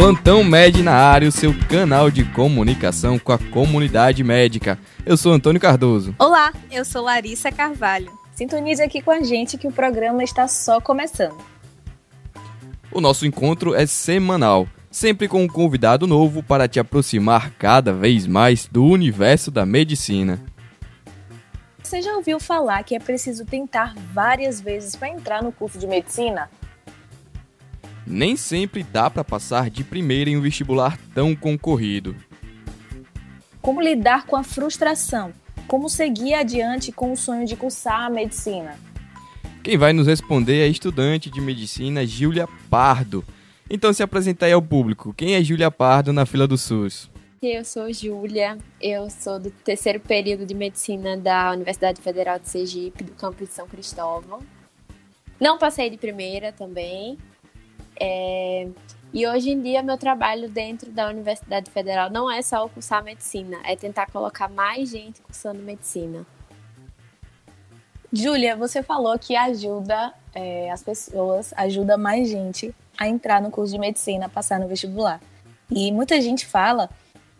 Plantão Med na área, o seu canal de comunicação com a comunidade médica. Eu sou Antônio Cardoso. Olá, eu sou Larissa Carvalho. Sintonize aqui com a gente que o programa está só começando. O nosso encontro é semanal, sempre com um convidado novo para te aproximar cada vez mais do universo da medicina. Você já ouviu falar que é preciso tentar várias vezes para entrar no curso de medicina? Nem sempre dá para passar de primeira em um vestibular tão concorrido. Como lidar com a frustração? Como seguir adiante com o sonho de cursar a medicina? Quem vai nos responder é a estudante de medicina Júlia Pardo. Então se apresenta aí ao público. Quem é Júlia Pardo na fila do SUS? Eu sou Júlia, eu sou do terceiro período de medicina da Universidade Federal de Sergipe, do campus de São Cristóvão. Não passei de primeira também. É... E hoje em dia, meu trabalho dentro da Universidade Federal não é só cursar medicina, é tentar colocar mais gente cursando medicina. Júlia, você falou que ajuda é, as pessoas, ajuda mais gente a entrar no curso de medicina, a passar no vestibular. E muita gente fala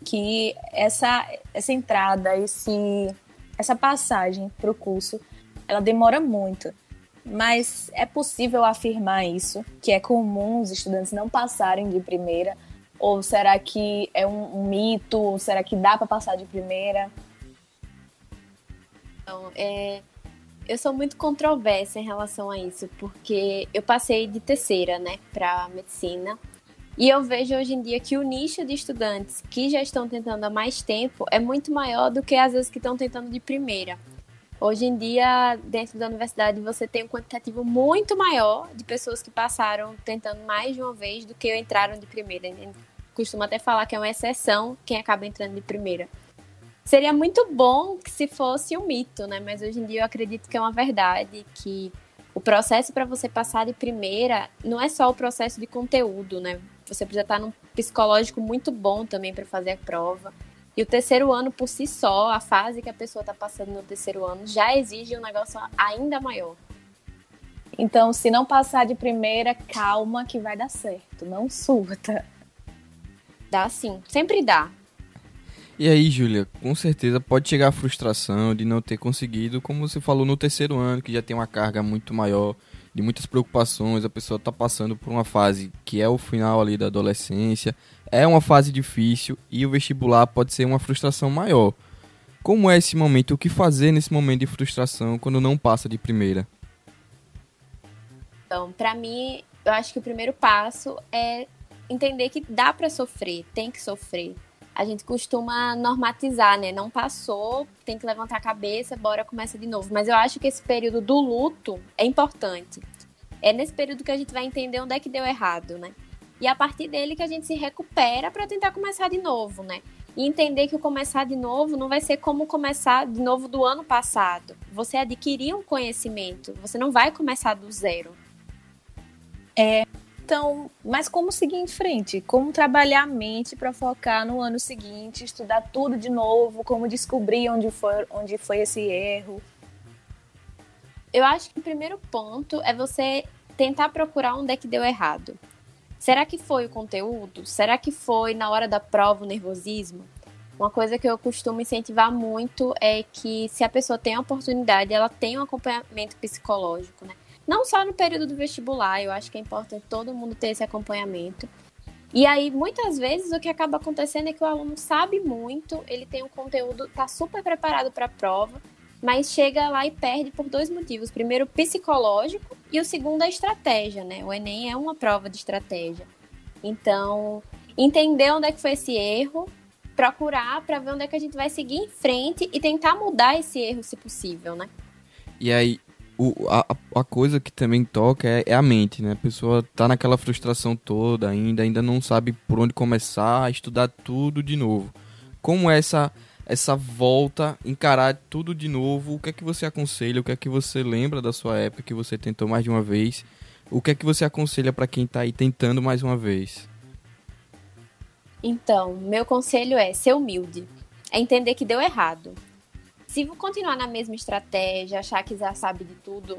que essa, essa entrada, esse, essa passagem para o curso, ela demora muito. Mas é possível afirmar isso, que é comum os estudantes não passarem de primeira? Ou será que é um, mito? Ou será que dá para passar de primeira? Então, é, eu sou muito controversa em relação a isso, porque eu passei de terceira, né, para medicina. E eu vejo hoje em dia que o nicho de estudantes que já estão tentando há mais tempo é muito maior do que às vezes que estão tentando de primeira. Hoje em dia, dentro da universidade, você tem um quantitativo muito maior de pessoas que passaram tentando mais de uma vez do que entraram de primeira. Costuma até falar que é uma exceção quem acaba entrando de primeira. Seria muito bom que se fosse um mito, né? Mas hoje em dia eu acredito que é uma verdade, que o processo para você passar de primeira não é só o processo de conteúdo, né? Você precisa estar num psicológico muito bom também para fazer a prova. E o terceiro ano por si só, a fase que a pessoa está passando no terceiro ano, já exige um negócio ainda maior. Então, se não passar de primeira, calma que vai dar certo, não surta. Dá sim, sempre dá. E aí, Júlia, com certeza pode chegar a frustração de não ter conseguido, como você falou no terceiro ano, que já tem uma carga muito maior, de muitas preocupações, a pessoa está passando por uma fase que é o final ali da adolescência, é uma fase difícil e o vestibular pode ser uma frustração maior. Como é esse momento? O que fazer nesse momento de frustração quando não passa de primeira? Então, para mim, eu acho que o primeiro passo é entender que dá para sofrer, tem que sofrer a gente costuma normatizar, né? Não passou, tem que levantar a cabeça, bora começa de novo. Mas eu acho que esse período do luto é importante. É nesse período que a gente vai entender onde é que deu errado, né? E a partir dele que a gente se recupera para tentar começar de novo, né? E entender que o começar de novo não vai ser como começar de novo do ano passado. Você adquirir um conhecimento, você não vai começar do zero. É, então, mas como seguir em frente? Como trabalhar a mente para focar no ano seguinte, estudar tudo de novo, como descobrir onde foi, onde foi esse erro? Eu acho que o primeiro ponto é você tentar procurar onde é que deu errado. Será que foi o conteúdo? Será que foi na hora da prova o nervosismo? Uma coisa que eu costumo incentivar muito é que se a pessoa tem a oportunidade, ela tem um acompanhamento psicológico, né? Não só no período do vestibular, eu acho que é importante todo mundo ter esse acompanhamento. E aí, muitas vezes, o que acaba acontecendo é que o aluno sabe muito, ele tem um conteúdo, está super preparado para a prova, mas chega lá e perde por dois motivos. Primeiro, psicológico, e o segundo, a estratégia, né? O Enem é uma prova de estratégia. Então, entender onde é que foi esse erro, procurar para ver onde é que a gente vai seguir em frente e tentar mudar esse erro, se possível, né? E aí, o, a, a coisa que também toca é, é, a mente, né? A pessoa tá naquela frustração toda ainda, ainda não sabe por onde começar estudar tudo de novo. Como é essa, essa volta, encarar tudo de novo? O que é que você aconselha? O que é que você lembra da sua época que você tentou mais de uma vez? O que é que você aconselha para quem tá aí tentando mais uma vez? Então, meu conselho é ser humilde. É entender que deu errado se continuar na mesma estratégia, achar que já sabe de tudo,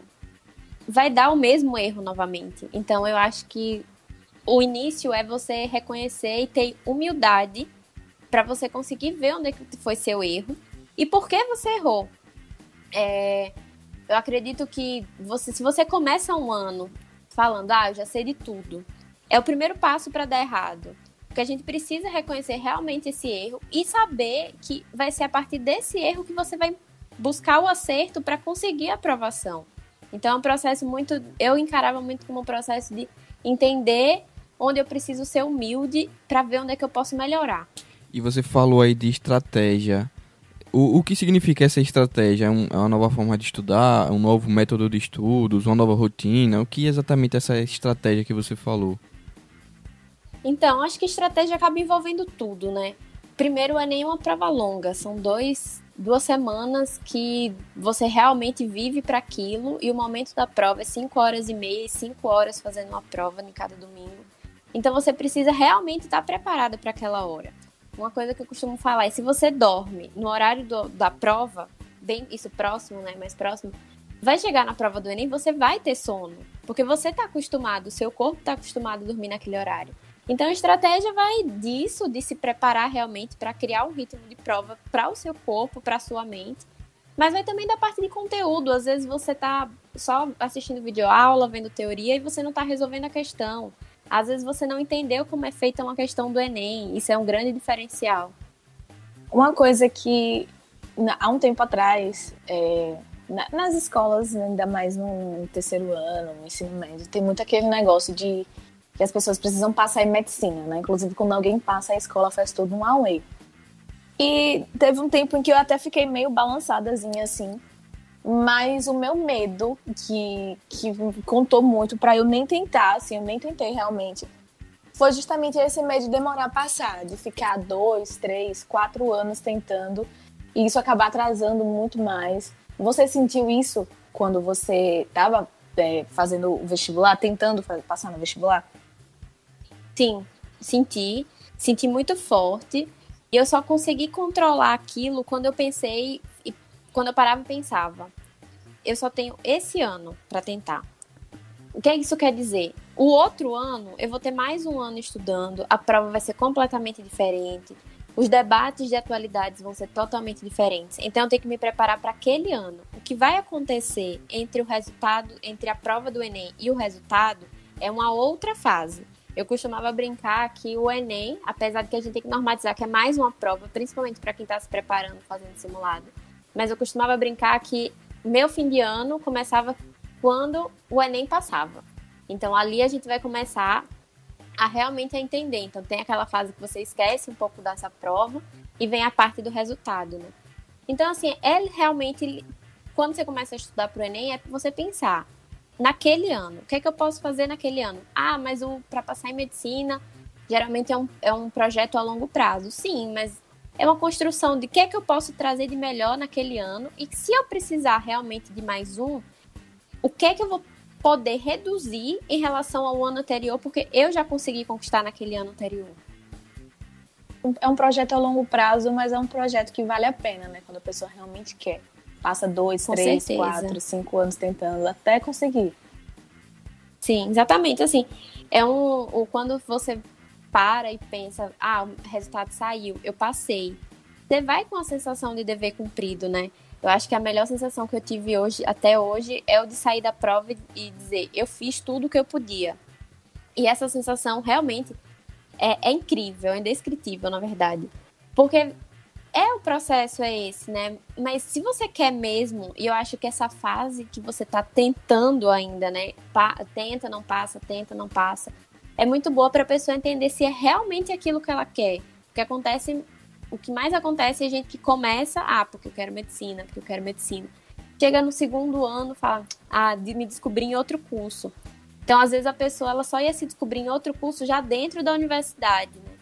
vai dar o mesmo erro novamente. Então eu acho que o início é você reconhecer e ter humildade para você conseguir ver onde é foi seu erro e por que você errou. É, eu acredito que você, se você começa um ano falando, ah, eu já sei de tudo, é o primeiro passo para dar errado. Porque a gente precisa reconhecer realmente esse erro e saber que vai ser a partir desse erro que você vai buscar o acerto para conseguir a aprovação. Então é um processo muito. Eu encarava muito como um processo de entender onde eu preciso ser humilde para ver onde é que eu posso melhorar. E você falou aí de estratégia. O, o que significa essa estratégia? É, um, é uma nova forma de estudar? É um novo método de estudos? Uma nova rotina? O que é exatamente essa estratégia que você falou? Então, acho que estratégia acaba envolvendo tudo, né? Primeiro, é nenhuma prova longa, são dois, duas semanas que você realmente vive para aquilo e o momento da prova é cinco horas e meia, cinco horas fazendo uma prova em cada domingo. Então, você precisa realmente estar preparado para aquela hora. Uma coisa que eu costumo falar é se você dorme no horário do, da prova, bem isso próximo, né, mais próximo, vai chegar na prova do Enem, você vai ter sono, porque você está acostumado, o seu corpo está acostumado a dormir naquele horário. Então a estratégia vai disso, de se preparar realmente para criar um ritmo de prova para o seu corpo, para a sua mente. Mas vai também da parte de conteúdo. Às vezes você está só assistindo videoaula, vendo teoria e você não está resolvendo a questão. Às vezes você não entendeu como é feita uma questão do Enem. Isso é um grande diferencial. Uma coisa que há um tempo atrás, é, nas escolas, ainda mais no terceiro ano, no ensino médio, tem muito aquele negócio de que as pessoas precisam passar em medicina, né? Inclusive, quando alguém passa, a escola faz todo um away. E teve um tempo em que eu até fiquei meio balançadazinha assim, mas o meu medo, que, que contou muito para eu nem tentar, assim, eu nem tentei realmente, foi justamente esse medo de demorar a passar, de ficar dois, três, quatro anos tentando e isso acabar atrasando muito mais. Você sentiu isso quando você estava é, fazendo o vestibular, tentando passar no vestibular? Sim, senti. Senti muito forte. E eu só consegui controlar aquilo quando eu pensei, quando eu parava e pensava. Eu só tenho esse ano para tentar. O que isso quer dizer? O outro ano, eu vou ter mais um ano estudando, a prova vai ser completamente diferente, os debates de atualidades vão ser totalmente diferentes. Então, eu tenho que me preparar para aquele ano. O que vai acontecer entre o resultado, entre a prova do Enem e o resultado, é uma outra fase. Eu costumava brincar que o Enem, apesar de que a gente tem que normatizar que é mais uma prova, principalmente para quem está se preparando, fazendo simulado, mas eu costumava brincar que meu fim de ano começava quando o Enem passava. Então ali a gente vai começar a realmente entender. Então tem aquela fase que você esquece um pouco dessa prova e vem a parte do resultado, né? Então assim, é realmente quando você começa a estudar para o Enem é você pensar naquele ano. O que é que eu posso fazer naquele ano? Ah, mas para passar em medicina, geralmente é um, é um projeto a longo prazo. Sim, mas é uma construção de o que é que eu posso trazer de melhor naquele ano e se eu precisar realmente de mais um, o que é que eu vou poder reduzir em relação ao ano anterior, porque eu já consegui conquistar naquele ano anterior. É um projeto a longo prazo, mas é um projeto que vale a pena, né? Quando a pessoa realmente quer passa dois, Com três, certeza. quatro, cinco anos tentando até conseguir. Sim, exatamente. Assim, é um, um quando você para e pensa, ah, o resultado saiu, eu passei. Você vai com a sensação de dever cumprido, né? Eu acho que a melhor sensação que eu tive hoje, até hoje, é o de sair da prova e dizer, eu fiz tudo o que eu podia. E essa sensação realmente é, é incrível, é indescritível, na verdade. Porque é o processo é esse, né? Mas se você quer mesmo, e eu acho que essa fase que você tá tentando ainda, né? Pa tenta, não passa, tenta, não passa, é muito boa para a pessoa entender se é realmente aquilo que ela quer. O que acontece, o que mais acontece é a gente que começa, ah, porque eu quero medicina, porque eu quero medicina. Chega no segundo ano, fala, ah, de me descobrir em outro curso. Então, às vezes a pessoa ela só ia se descobrir em outro curso já dentro da universidade, né?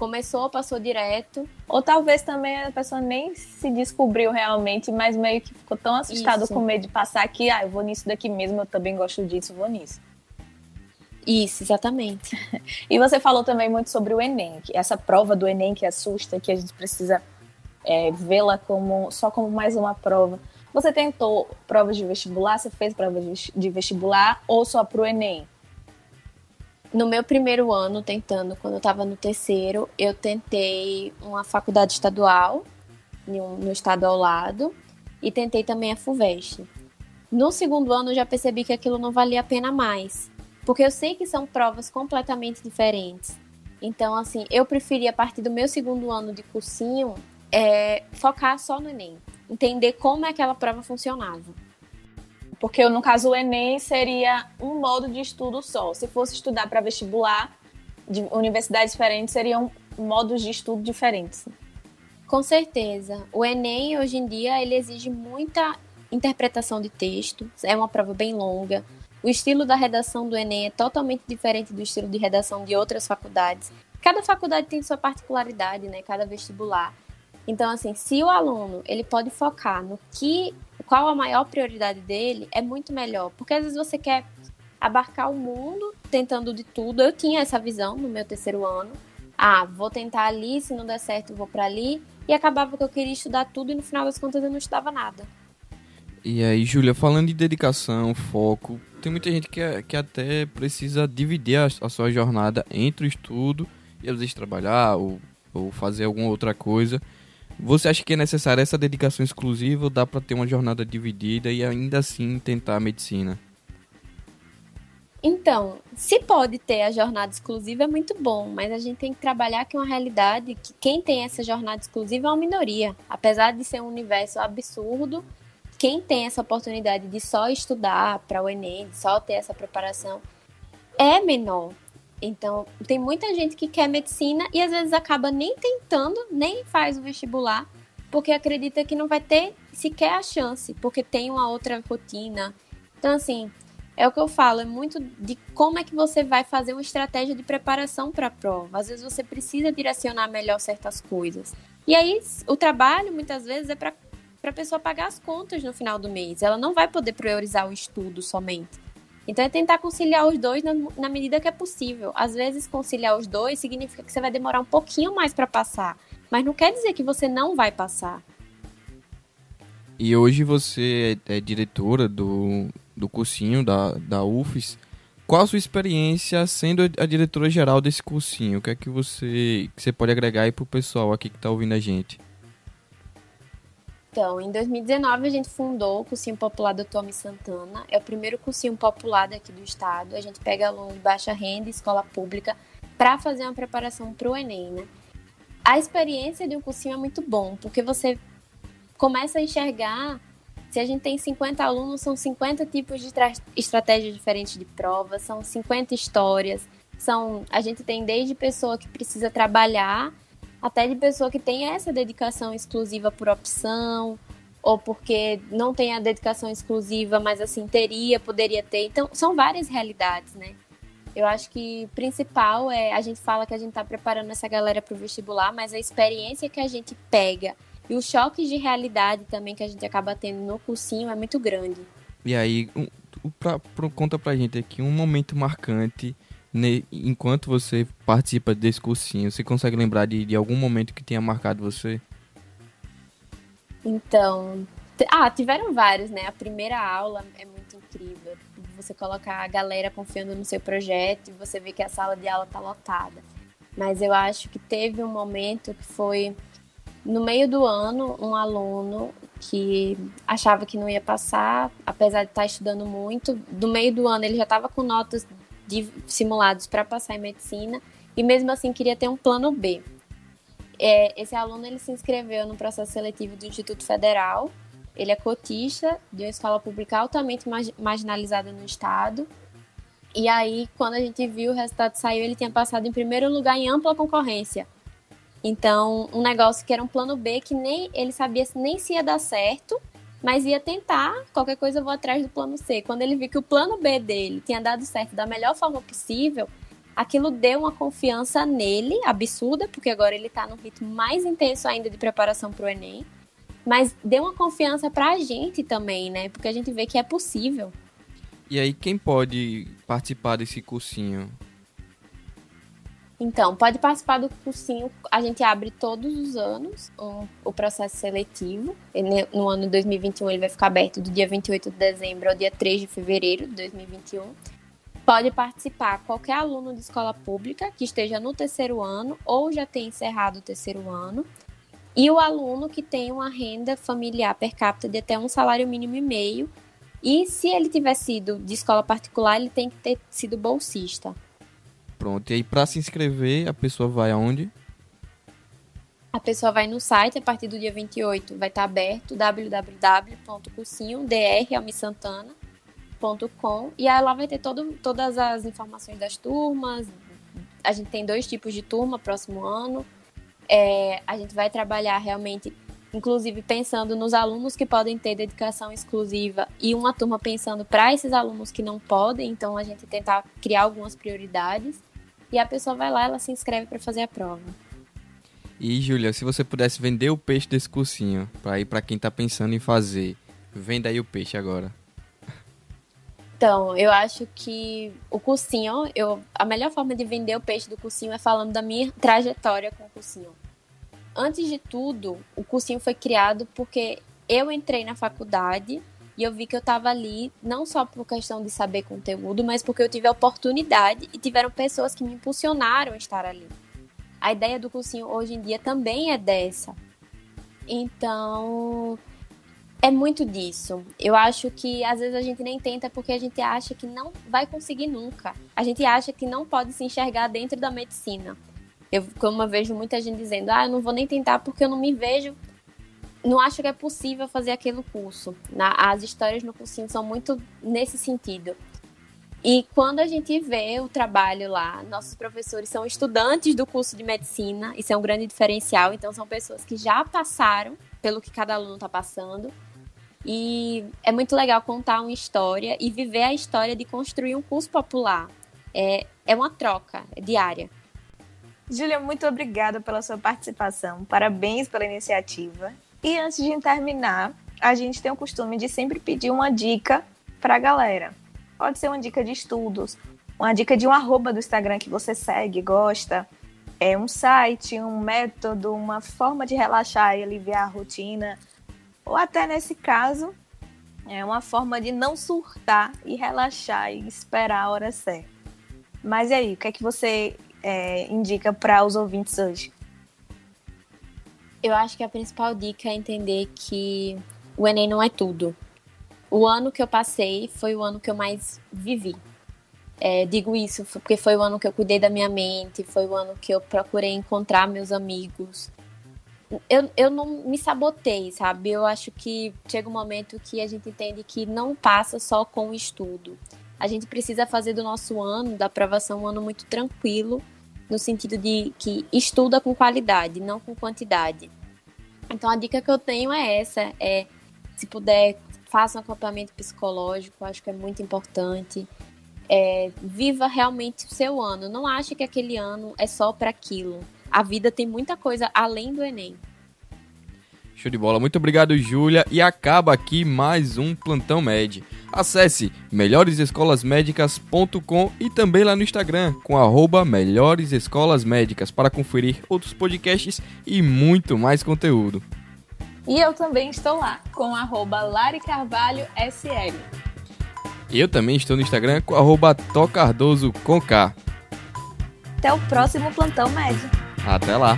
começou, passou direto. Ou talvez também a pessoa nem se descobriu realmente, mas meio que ficou tão assustado Isso. com medo de passar que, ah, eu vou nisso daqui mesmo, eu também gosto disso, vou nisso. Isso, exatamente. e você falou também muito sobre o Enem, essa prova do Enem que assusta, que a gente precisa é, vê-la como só como mais uma prova. Você tentou provas de vestibular? Você fez provas de vestibular ou só para o Enem? no meu primeiro ano tentando, quando eu estava no terceiro, eu tentei uma faculdade estadual no estado ao lado e tentei também a FUVEST. No segundo ano eu já percebi que aquilo não valia a pena mais, porque eu sei que são provas completamente diferentes. Então, assim, eu preferi a partir do meu segundo ano de cursinho é, focar só no Enem, entender como é aquela prova funcionava. Porque no caso o Enem seria um modo de estudo só. Se fosse estudar para vestibular de universidades diferentes, seriam modos de estudo diferentes. Com certeza. O Enem hoje em dia ele exige muita interpretação de texto. É uma prova bem longa. O estilo da redação do Enem é totalmente diferente do estilo de redação de outras faculdades. Cada faculdade tem sua particularidade, né? Cada vestibular. Então, assim, se o aluno ele pode focar no que qual a maior prioridade dele, é muito melhor. Porque às vezes você quer abarcar o mundo tentando de tudo. Eu tinha essa visão no meu terceiro ano. Ah, vou tentar ali, se não der certo, vou para ali. E acabava que eu queria estudar tudo e no final das contas eu não estudava nada. E aí, Júlia, falando de dedicação, foco, tem muita gente que, que até precisa dividir a, a sua jornada entre o estudo e às vezes trabalhar ou, ou fazer alguma outra coisa. Você acha que é necessária essa dedicação exclusiva ou dá para ter uma jornada dividida e ainda assim tentar a medicina? Então, se pode ter a jornada exclusiva é muito bom, mas a gente tem que trabalhar que é uma realidade que quem tem essa jornada exclusiva é uma minoria. Apesar de ser um universo absurdo, quem tem essa oportunidade de só estudar para o Enem, de só ter essa preparação, é menor. Então, tem muita gente que quer medicina e às vezes acaba nem tentando, nem faz o vestibular, porque acredita que não vai ter sequer a chance, porque tem uma outra rotina. Então, assim, é o que eu falo, é muito de como é que você vai fazer uma estratégia de preparação para a prova. Às vezes você precisa direcionar melhor certas coisas. E aí, o trabalho, muitas vezes, é para a pessoa pagar as contas no final do mês. Ela não vai poder priorizar o estudo somente. Então é tentar conciliar os dois na, na, medida que é possível. Às vezes conciliar os dois significa que você vai demorar um pouquinho mais para passar, mas não quer dizer que você não vai passar. E hoje você é, é diretora do, do cursinho da, da UFES. Qual a sua experiência sendo a diretora geral desse cursinho? O que é que você, que você pode agregar aí pro pessoal aqui que está ouvindo a gente? Então, em 2019 a gente fundou o Cursinho Popular do Tommy Santana. É o primeiro cursinho popular daqui do estado. A gente pega alunos de baixa renda, escola pública, para fazer uma preparação para o Enem, né? A experiência de um cursinho é muito bom, porque você começa a enxergar se a gente tem 50 alunos, são 50 tipos de estratégias diferentes de prova, são 50 histórias, são a gente tem desde pessoa que precisa trabalhar até de pessoa que tem essa dedicação exclusiva por opção, ou porque não tem a dedicação exclusiva, mas assim, teria, poderia ter. Então, são várias realidades, né? Eu acho que principal é a gente fala que a gente está preparando essa galera para o vestibular, mas a experiência que a gente pega e os choques de realidade também que a gente acaba tendo no cursinho é muito grande. E aí, um, pra, pra, conta pra gente aqui um momento marcante ne, enquanto você participa desse cursinho, você consegue lembrar de, de algum momento que tenha marcado você? Então, ah, tiveram vários, né? A primeira aula é muito incrível. Você colocar a galera confiando no seu projeto e você vê que a sala de aula tá lotada. Mas eu acho que teve um momento que foi no meio do ano, um aluno que achava que não ia passar, apesar de estar estudando muito, do meio do ano ele já estava com notas de simulados para passar em medicina e mesmo assim queria ter um plano B. É, esse aluno ele se inscreveu no processo seletivo do Instituto Federal. Ele é cotista de uma escola pública altamente marginalizada no estado. E aí, quando a gente viu o resultado saiu, ele tinha passado em primeiro lugar em ampla concorrência. Então, um negócio que era um plano B que nem ele sabia nem se ia dar certo mas ia tentar, qualquer coisa eu vou atrás do plano C. Quando ele viu que o plano B dele tinha dado certo da melhor forma possível, aquilo deu uma confiança nele, absurda, porque agora ele está num ritmo mais intenso ainda de preparação para o Enem, mas deu uma confiança para a gente também, né? Porque a gente vê que é possível. E aí, quem pode participar desse cursinho? Então, pode participar do cursinho. A gente abre todos os anos o processo seletivo. Ele, no ano de 2021, ele vai ficar aberto do dia 28 de dezembro ao dia 3 de fevereiro de 2021. pode participar qualquer aluno de escola pública que esteja no terceiro ano ou já tenha encerrado o terceiro ano, e o aluno que tem uma renda familiar per capita de até um salário mínimo e meio. E se ele tiver sido de escola particular, ele tem que ter sido bolsista. Pronto, e aí para se inscrever, a pessoa vai aonde? A pessoa vai no site a partir do dia 28, vai estar aberto www.cursinho.dr.almissantana.com e aí lá vai ter todo, todas as informações das turmas. A gente tem dois tipos de turma próximo ano. É, a gente vai trabalhar realmente, inclusive pensando nos alunos que podem ter dedicação exclusiva e uma turma pensando para esses alunos que não podem. Então a gente tentar criar algumas prioridades e a pessoa vai lá, ela se inscreve para fazer a prova. E, Júlia, se você pudesse vender o peixe desse cursinho, para ir para quem tá pensando em fazer, venda aí o peixe agora. Então, eu acho que o cursinho, eu, a melhor forma de vender o peixe do cursinho é falando da minha trajetória com o cursinho. Antes de tudo, o cursinho foi criado porque eu entrei na faculdade e eu vi que eu estava ali não só por questão de saber conteúdo, mas porque eu tive a oportunidade e tiveram pessoas que me impulsionaram a estar ali a ideia do cursinho hoje em dia também é dessa. Então, é muito disso. Eu acho que às vezes a gente nem tenta porque a gente acha que não vai conseguir nunca. A gente acha que não pode se enxergar dentro da medicina. Eu, como eu vejo muita gente dizendo, ah, eu não vou nem tentar porque eu não me vejo, não acho que é possível fazer aquele curso. Na, as histórias no cursinho são muito nesse sentido. E quando a gente vê o trabalho lá, nossos professores são estudantes do curso de medicina, isso é um grande diferencial. Então, são pessoas que já passaram pelo que cada aluno está passando. E é muito legal contar uma história e viver a história de construir um curso popular. É, é uma troca diária. Júlia, muito obrigada pela sua participação. Parabéns pela iniciativa. E antes de terminar, a gente tem o costume de sempre pedir uma dica para a galera. Pode ser uma dica de estudos, uma dica de um arroba do Instagram que você segue, gosta, é um site, um método, uma forma de relaxar e aliviar a rotina, ou até nesse caso, é uma forma de não surtar e relaxar e esperar a hora certa. Mas e aí, o que é que você é, indica para os ouvintes hoje? Eu acho que a principal dica é entender que o Enem não é tudo o ano que eu passei foi o ano que eu mais vivi. É, digo isso porque foi o ano que eu cuidei da minha mente, foi o ano que eu procurei encontrar meus amigos. Eu, eu não me sabotei, sabe? Eu acho que chega um momento que a gente entende que não passa só com o estudo. A gente precisa fazer do nosso ano, da aprovação, um ano muito tranquilo, no sentido de que estuda com qualidade, não com quantidade. Então a dica que eu tenho é essa, é se puder faça um acompanhamento psicológico, acho que é muito importante. É, viva realmente o seu ano. Não ache que aquele ano é só para aquilo. A vida tem muita coisa além do Enem. Show de bola. Muito obrigado, Júlia. E acaba aqui mais um Plantão Med. Acesse melhoresescolasmédicas.com e também lá no Instagram com arroba Melhores Escolas Médicas para conferir outros podcasts e muito mais conteúdo. E eu também estou lá, com arroba Lari Carvalho SL. Eu também estou no Instagram com arroba Tocardoso com K. Até o próximo Plantão Médio. Até lá.